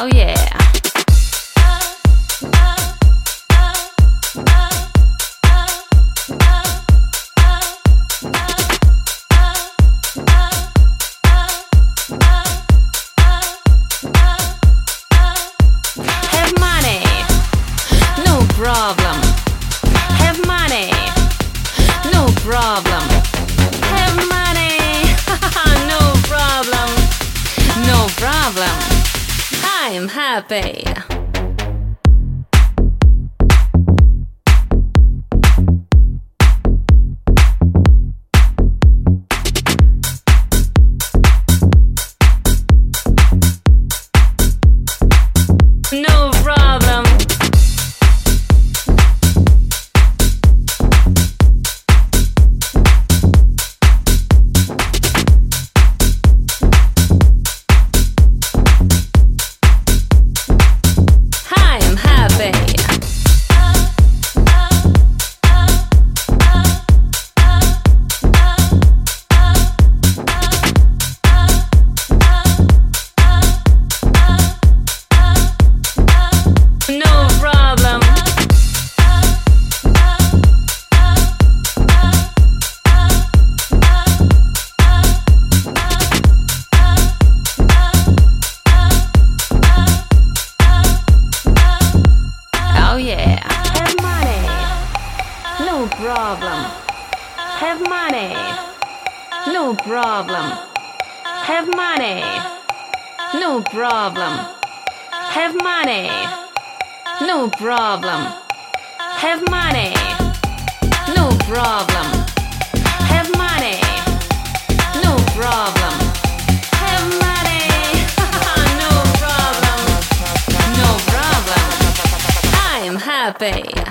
Oh yeah. problem. Have money. No problem. I'm happy. Problem. Have money. No problem. Have money. No problem. Have money. No problem. Have money. No problem. Have money. No problem. Have money. no problem. No problem. I'm happy.